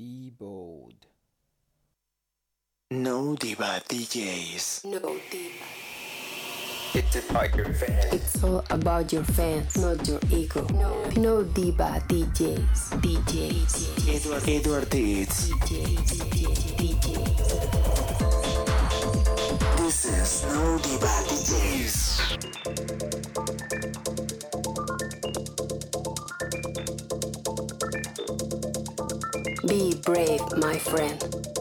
Be bold. No Diva DJs. No diva. It's about your fans. It's all about your fans, not your ego. No, no diva DJs. DJs. Edward, Edward Deeds. DJs. DJs. This is No Diva DJs. Brave, my friend.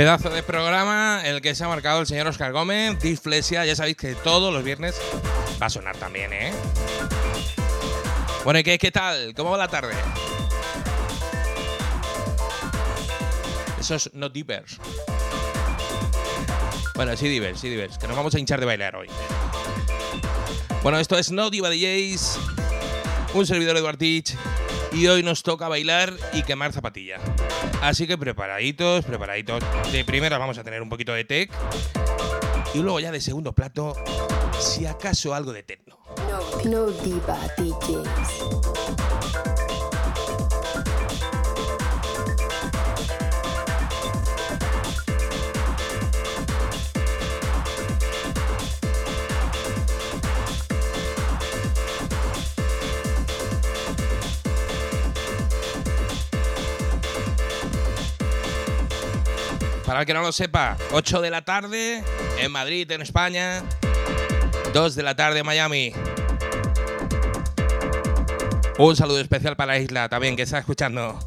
Pedazo de programa el que se ha marcado el señor Oscar Gómez, Disflesia, ya sabéis que todos los viernes va a sonar también, ¿eh? Bueno, ¿y qué, qué tal? ¿Cómo va la tarde? Esos no divers. Bueno, sí divers, sí divers, que nos vamos a hinchar de bailar hoy. Bueno, esto es No Diva DJs, un servidor Eduard Teach, y hoy nos toca bailar y quemar zapatilla. Así que preparaditos, preparaditos. De primera vamos a tener un poquito de tech y luego ya de segundo plato, si acaso algo de techno. No, no diva DJs. Para el que no lo sepa, 8 de la tarde en Madrid, en España. 2 de la tarde en Miami. Un saludo especial para la isla también que está escuchando.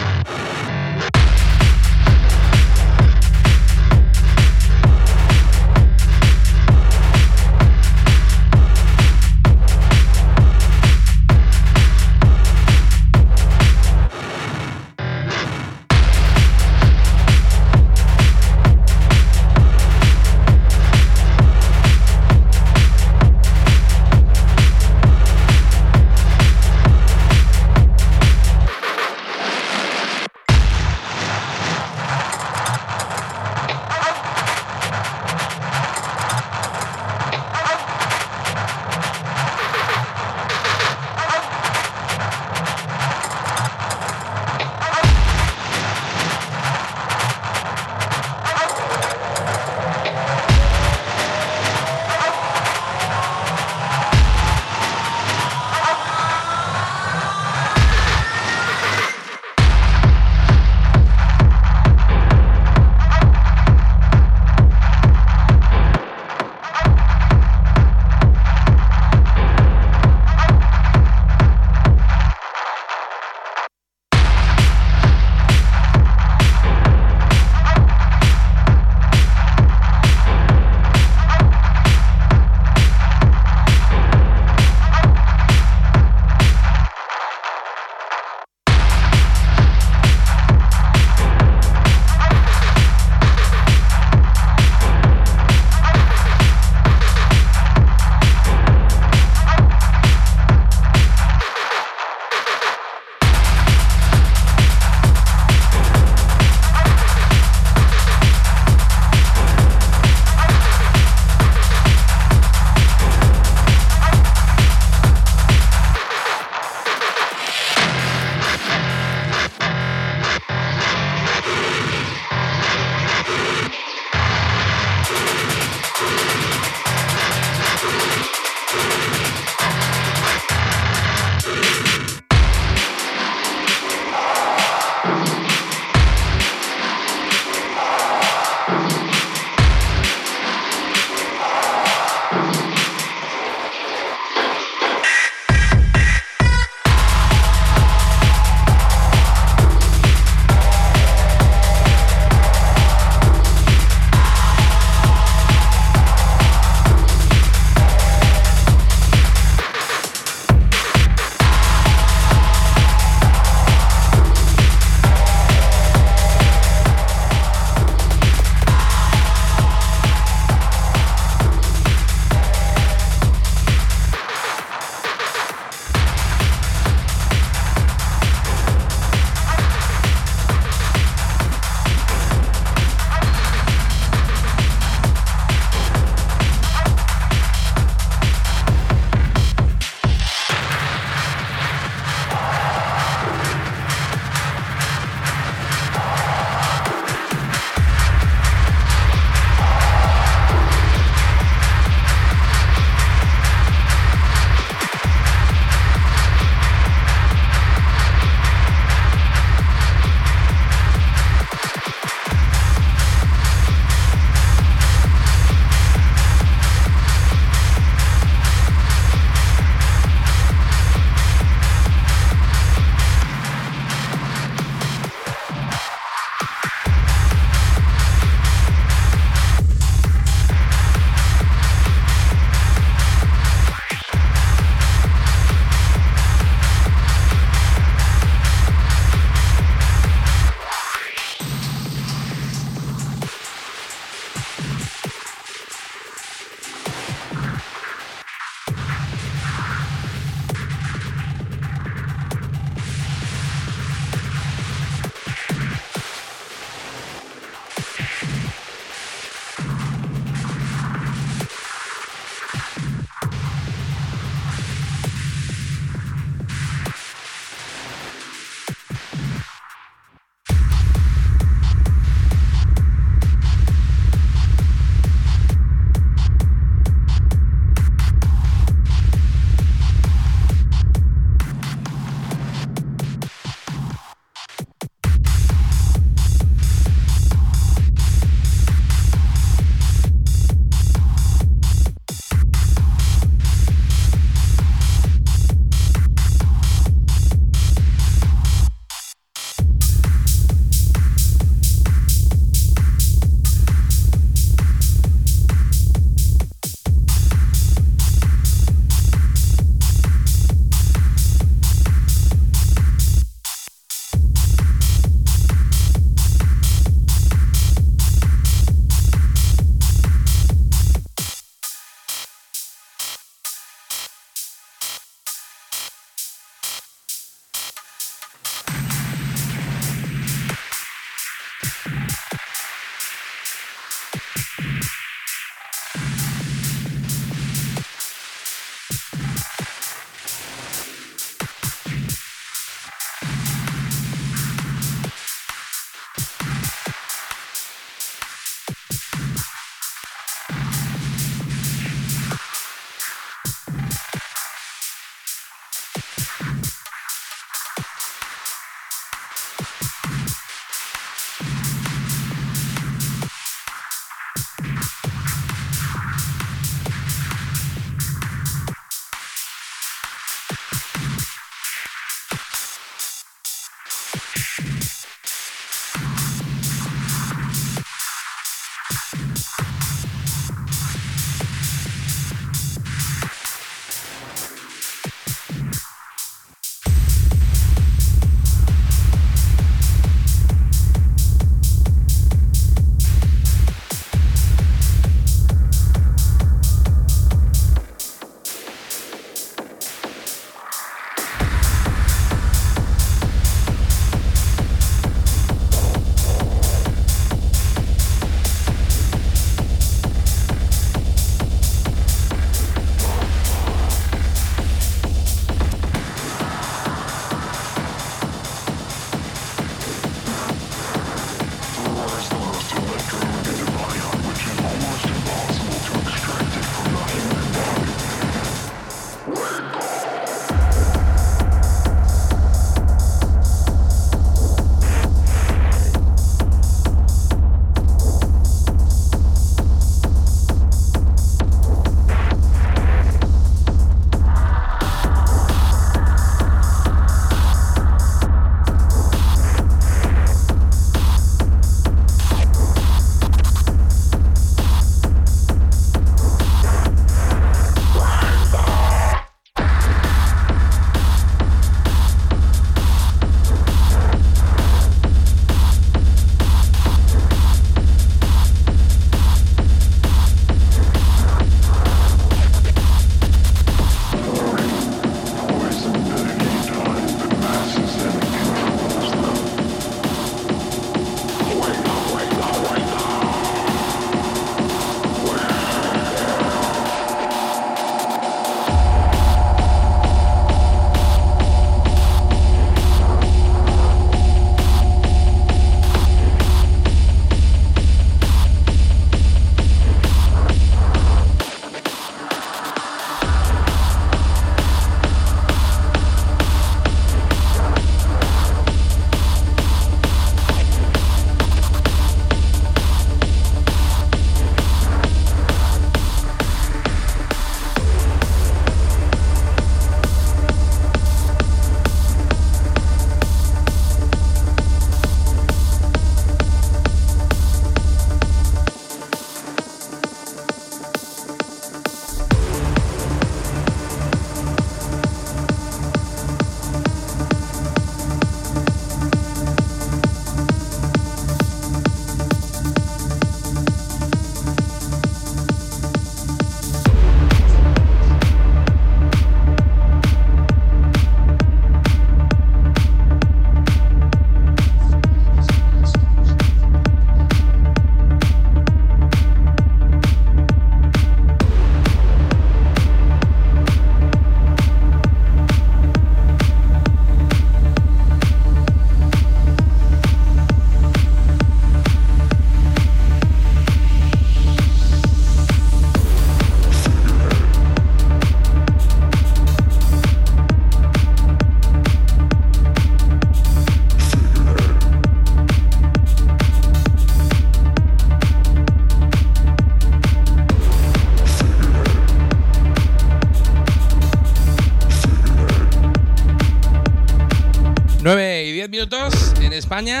España.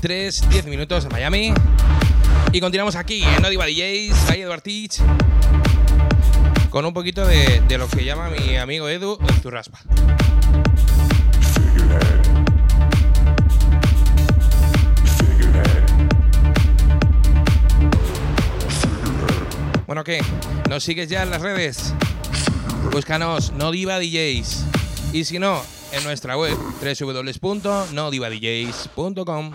3, 10 minutos en Miami. Y continuamos aquí en No Diva DJs, calle Eduard Teach, con un poquito de, de lo que llama mi amigo Edu el zurraspa. Bueno, ¿qué? ¿Nos sigues ya en las redes? Búscanos No Diva DJs. Y si no, en nuestra web www.nodivadjs.com.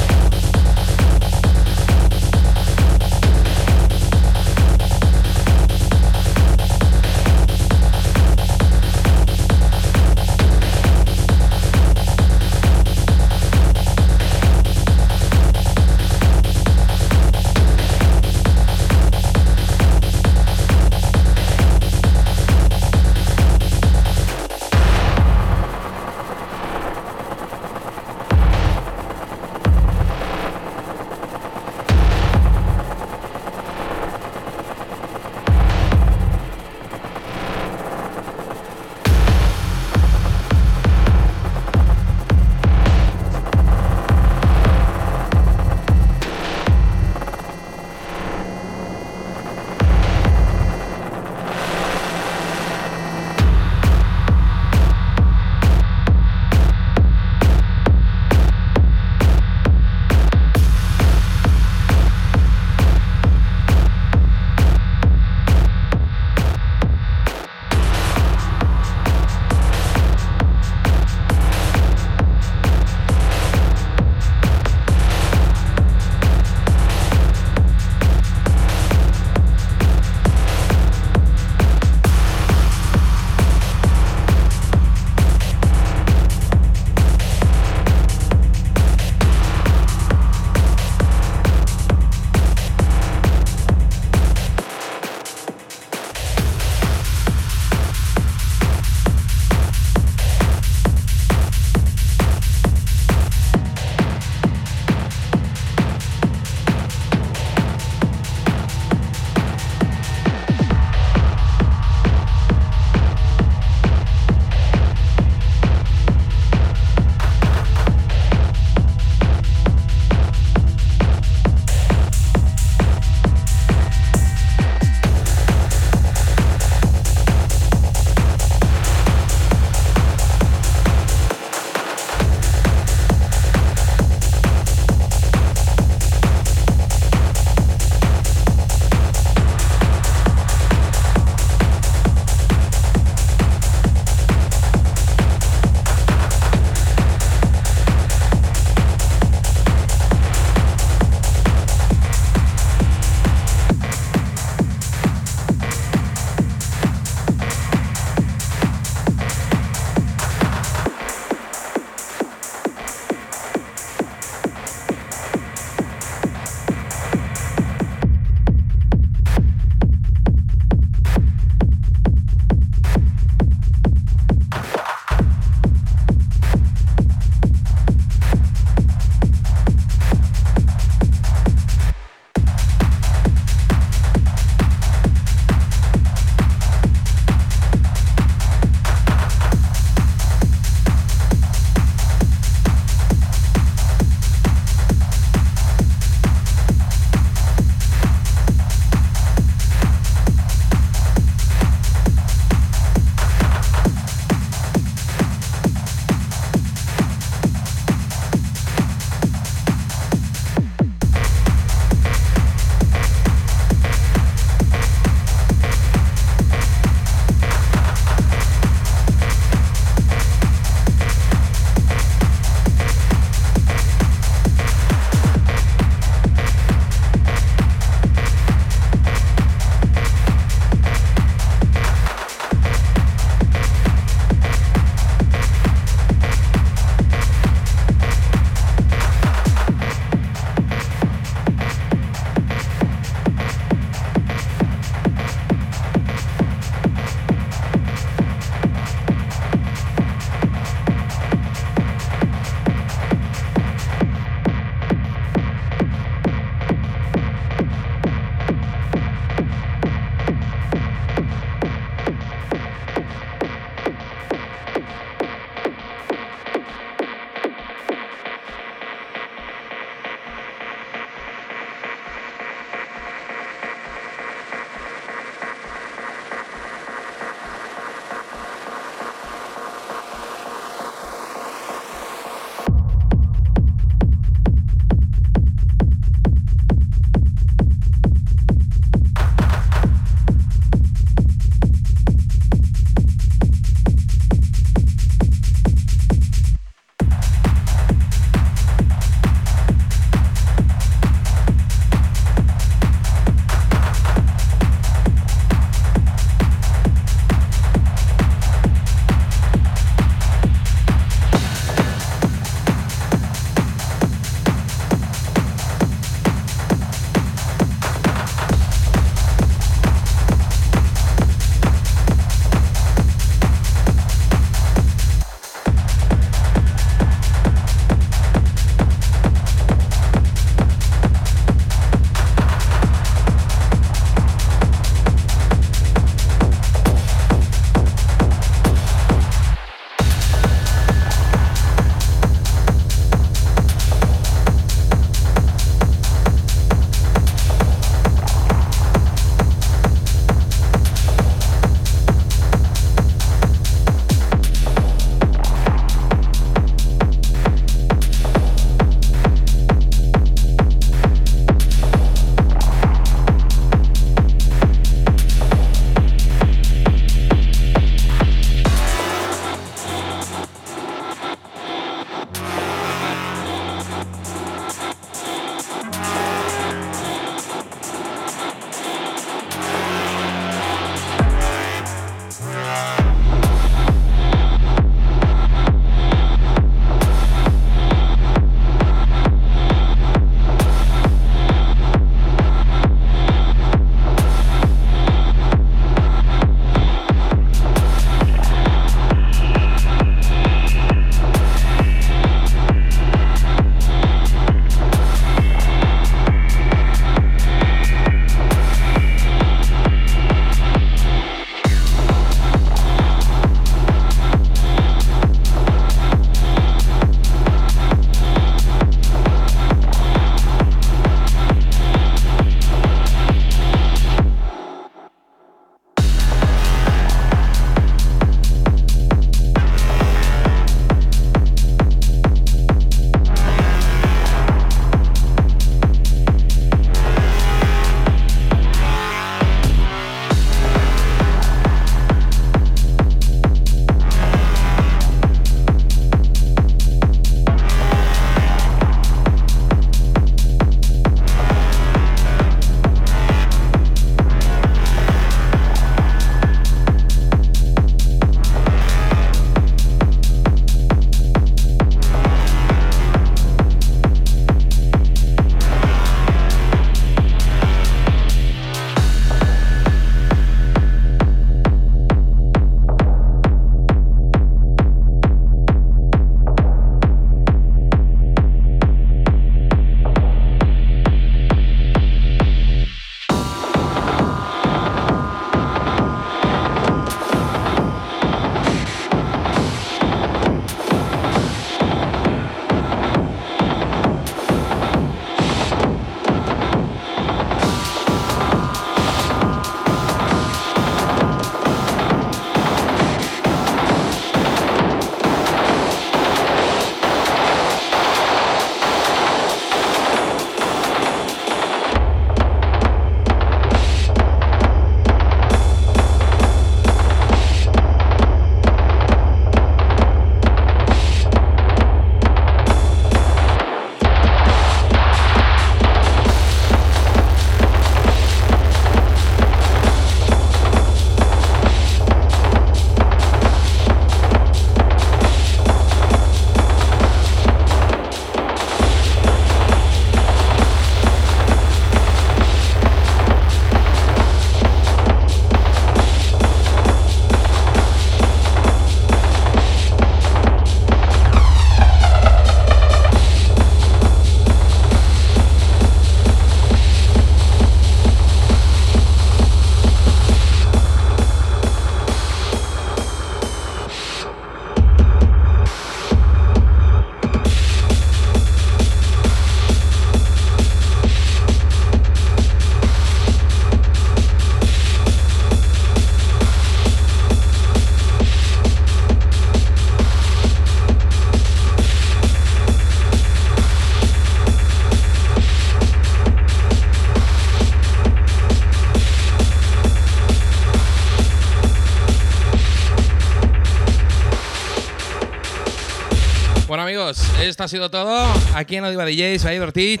Esto ha sido todo aquí en Odiva DJs, by Ortiz.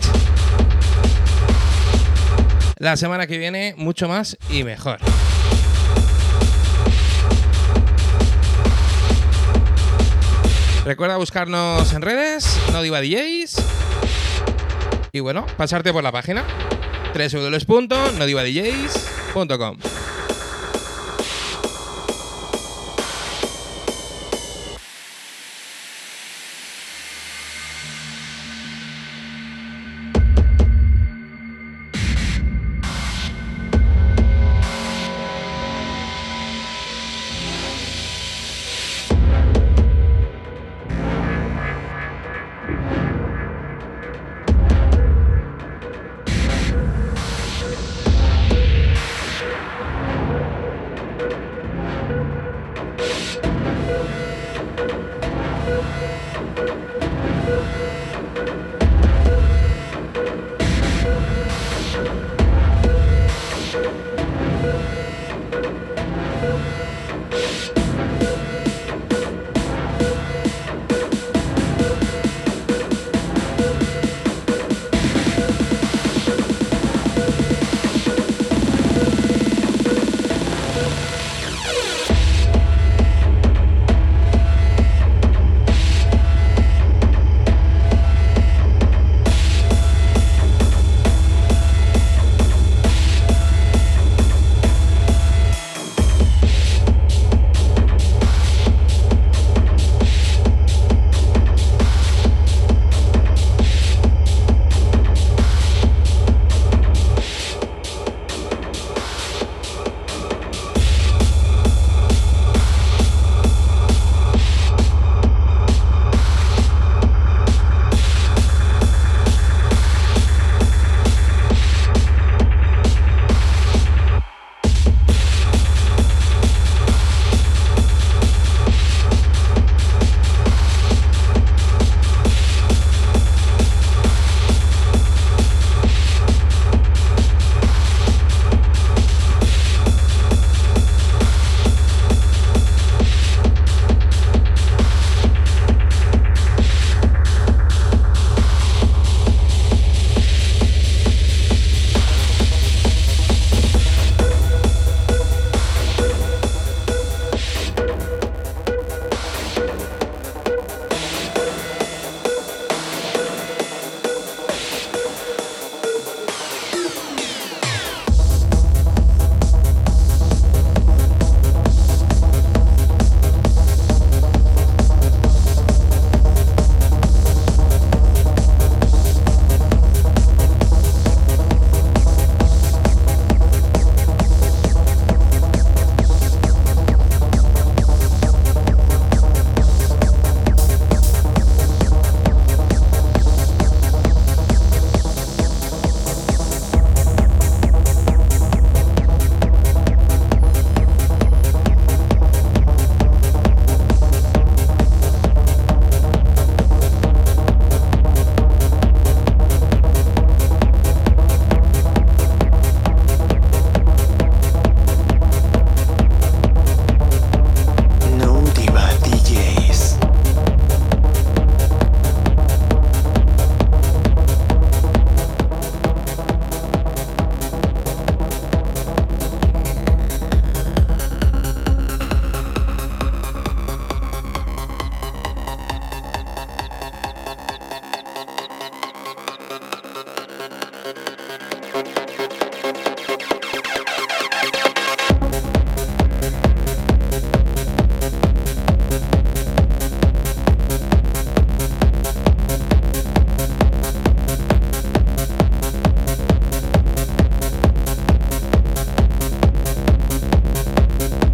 La semana que viene, mucho más y mejor. Recuerda buscarnos en redes, no DJs. Y bueno, pasarte por la página www.nodivadjs.com.